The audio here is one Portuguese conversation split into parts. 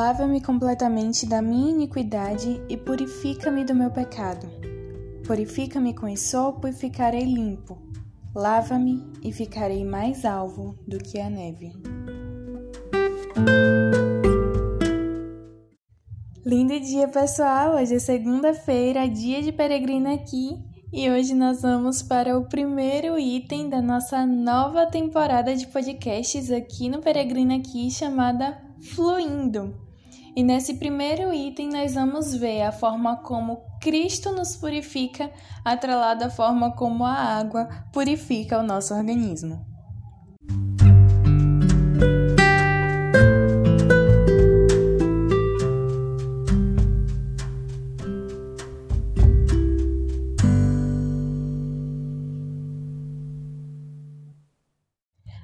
Lava-me completamente da minha iniquidade e purifica-me do meu pecado. Purifica-me com esopo e ficarei limpo. Lava-me e ficarei mais alvo do que a neve. Lindo dia, pessoal! Hoje é segunda-feira, dia de peregrina aqui, e hoje nós vamos para o primeiro item da nossa nova temporada de podcasts aqui no Peregrina aqui, chamada fluindo. E nesse primeiro item nós vamos ver a forma como Cristo nos purifica, atrelada à forma como a água purifica o nosso organismo.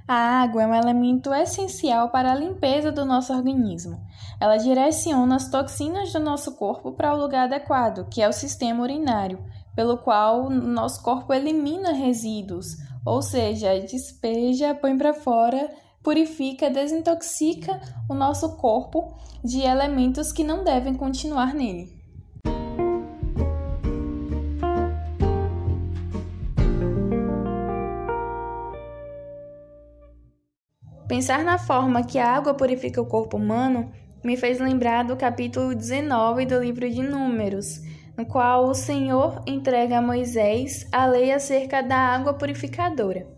A água é um elemento essencial para a limpeza do nosso organismo. Ela direciona as toxinas do nosso corpo para o lugar adequado, que é o sistema urinário, pelo qual o nosso corpo elimina resíduos, ou seja, despeja, põe para fora, purifica, desintoxica o nosso corpo de elementos que não devem continuar nele. Pensar na forma que a água purifica o corpo humano me fez lembrar do capítulo 19 do livro de Números, no qual o Senhor entrega a Moisés a lei acerca da água purificadora.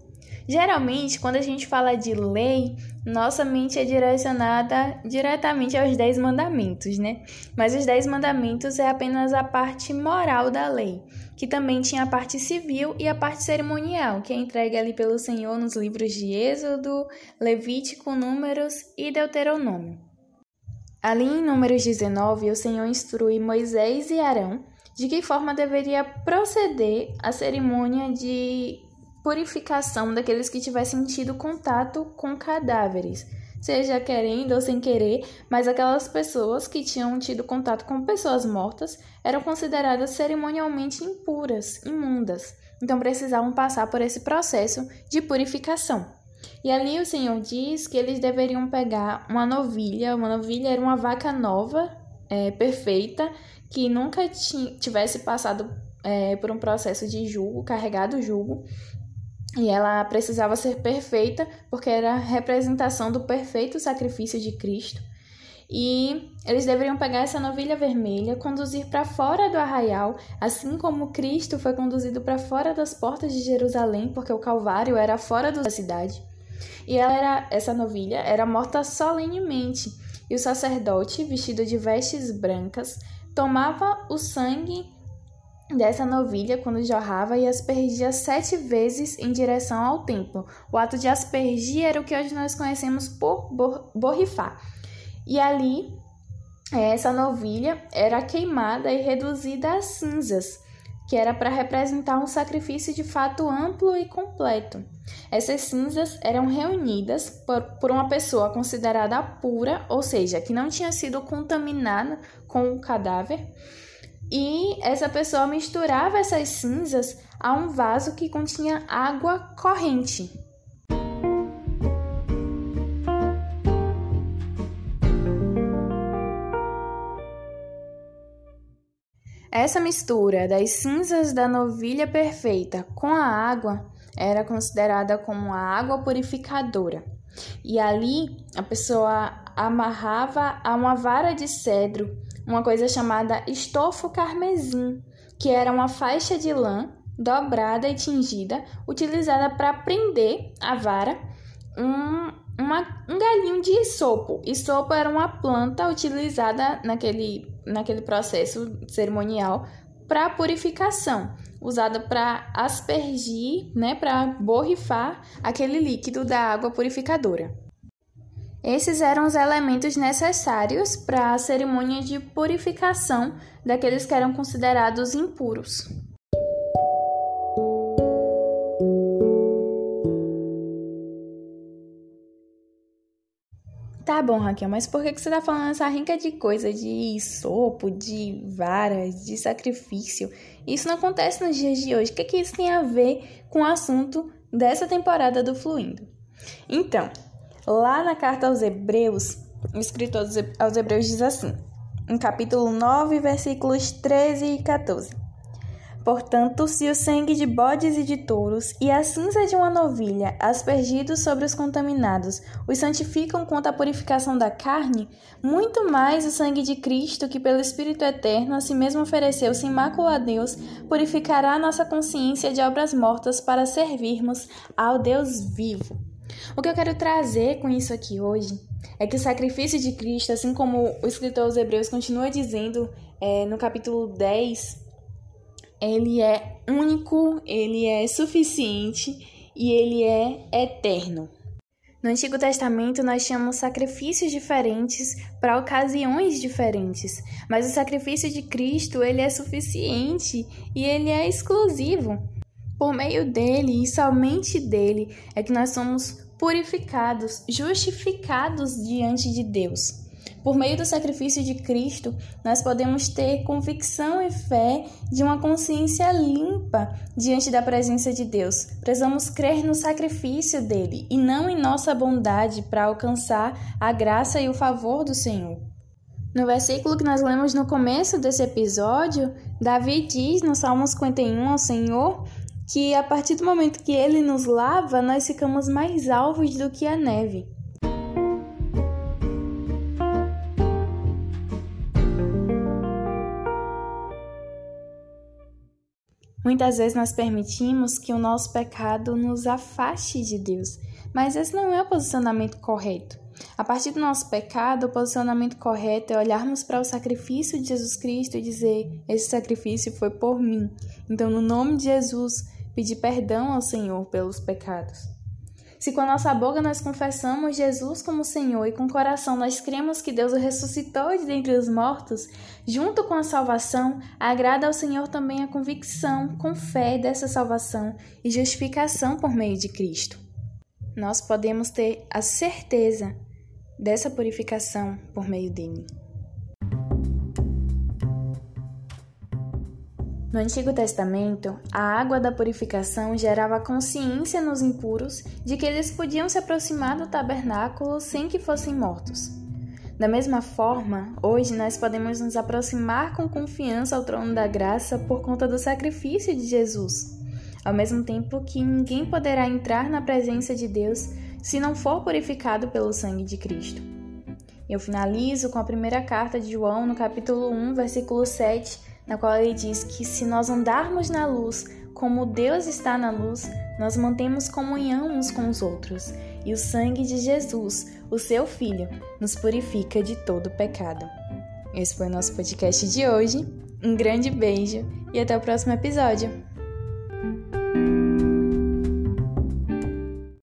Geralmente, quando a gente fala de lei, nossa mente é direcionada diretamente aos Dez Mandamentos, né? Mas os Dez Mandamentos é apenas a parte moral da lei, que também tinha a parte civil e a parte cerimonial, que é entregue ali pelo Senhor nos livros de Êxodo, Levítico, Números e Deuteronômio. Ali em Números 19, o Senhor instrui Moisés e Arão de que forma deveria proceder a cerimônia de purificação daqueles que tivessem tido contato com cadáveres, seja querendo ou sem querer, mas aquelas pessoas que tinham tido contato com pessoas mortas eram consideradas cerimonialmente impuras, imundas, então precisavam passar por esse processo de purificação. E ali o Senhor diz que eles deveriam pegar uma novilha, uma novilha era uma vaca nova, é, perfeita, que nunca tivesse passado é, por um processo de jugo, carregado jugo, e ela precisava ser perfeita porque era a representação do perfeito sacrifício de Cristo. E eles deveriam pegar essa novilha vermelha, conduzir para fora do arraial, assim como Cristo foi conduzido para fora das portas de Jerusalém, porque o Calvário era fora da cidade. E ela era, essa novilha era morta solenemente, e o sacerdote, vestido de vestes brancas, tomava o sangue dessa novilha quando jorrava e aspergia sete vezes em direção ao templo. O ato de aspergir era o que hoje nós conhecemos por borrifar. E ali, essa novilha era queimada e reduzida a cinzas, que era para representar um sacrifício de fato amplo e completo. Essas cinzas eram reunidas por, por uma pessoa considerada pura, ou seja, que não tinha sido contaminada com o cadáver e essa pessoa misturava essas cinzas a um vaso que continha água corrente. Essa mistura das cinzas da novilha perfeita com a água era considerada como a água purificadora. E ali a pessoa amarrava a uma vara de cedro uma coisa chamada estofo carmesim, que era uma faixa de lã dobrada e tingida, utilizada para prender a vara um, uma, um galinho de isopo. Isopo era uma planta utilizada naquele, naquele processo cerimonial para purificação, usada para aspergir, né, para borrifar aquele líquido da água purificadora. Esses eram os elementos necessários para a cerimônia de purificação daqueles que eram considerados impuros. Tá bom, Raquel, mas por que você tá falando essa rinca de coisa de sopo, de varas, de sacrifício? Isso não acontece nos dias de hoje. O que, que isso tem a ver com o assunto dessa temporada do Fluindo? Então, Lá na carta aos Hebreus, o escritor aos Hebreus diz assim, em capítulo 9, versículos 13 e 14. Portanto, se o sangue de bodes e de touros e a cinza de uma novilha, aspergidos sobre os contaminados, os santificam quanto à purificação da carne, muito mais o sangue de Cristo, que pelo Espírito Eterno a si mesmo ofereceu sem mácula a Deus, purificará a nossa consciência de obras mortas para servirmos ao Deus vivo. O que eu quero trazer com isso aqui hoje é que o sacrifício de Cristo, assim como o escritor aos Hebreus continua dizendo é, no capítulo 10, ele é único, ele é suficiente e ele é eterno. No Antigo Testamento, nós tínhamos sacrifícios diferentes para ocasiões diferentes, mas o sacrifício de Cristo ele é suficiente e ele é exclusivo. Por meio dele e somente dele é que nós somos purificados, justificados diante de Deus. Por meio do sacrifício de Cristo, nós podemos ter convicção e fé de uma consciência limpa diante da presença de Deus. Precisamos crer no sacrifício dele e não em nossa bondade para alcançar a graça e o favor do Senhor. No versículo que nós lemos no começo desse episódio, Davi diz no Salmo 51 ao Senhor que a partir do momento que ele nos lava, nós ficamos mais alvos do que a neve. Muitas vezes nós permitimos que o nosso pecado nos afaste de Deus, mas esse não é o posicionamento correto. A partir do nosso pecado, o posicionamento correto é olharmos para o sacrifício de Jesus Cristo e dizer: Esse sacrifício foi por mim. Então, no nome de Jesus, pedir perdão ao Senhor pelos pecados. Se com a nossa boca nós confessamos Jesus como Senhor e com o coração nós cremos que Deus o ressuscitou de dentre os mortos, junto com a salvação, agrada ao Senhor também a convicção, com fé dessa salvação e justificação por meio de Cristo. Nós podemos ter a certeza dessa purificação por meio dele. No Antigo Testamento, a água da purificação gerava consciência nos impuros de que eles podiam se aproximar do tabernáculo sem que fossem mortos. Da mesma forma, hoje nós podemos nos aproximar com confiança ao trono da graça por conta do sacrifício de Jesus, ao mesmo tempo que ninguém poderá entrar na presença de Deus se não for purificado pelo sangue de Cristo. Eu finalizo com a primeira carta de João, no capítulo 1, versículo 7 na qual ele diz que se nós andarmos na luz, como Deus está na luz, nós mantemos comunhão uns com os outros, e o sangue de Jesus, o seu Filho, nos purifica de todo pecado. Esse foi o nosso podcast de hoje. Um grande beijo e até o próximo episódio.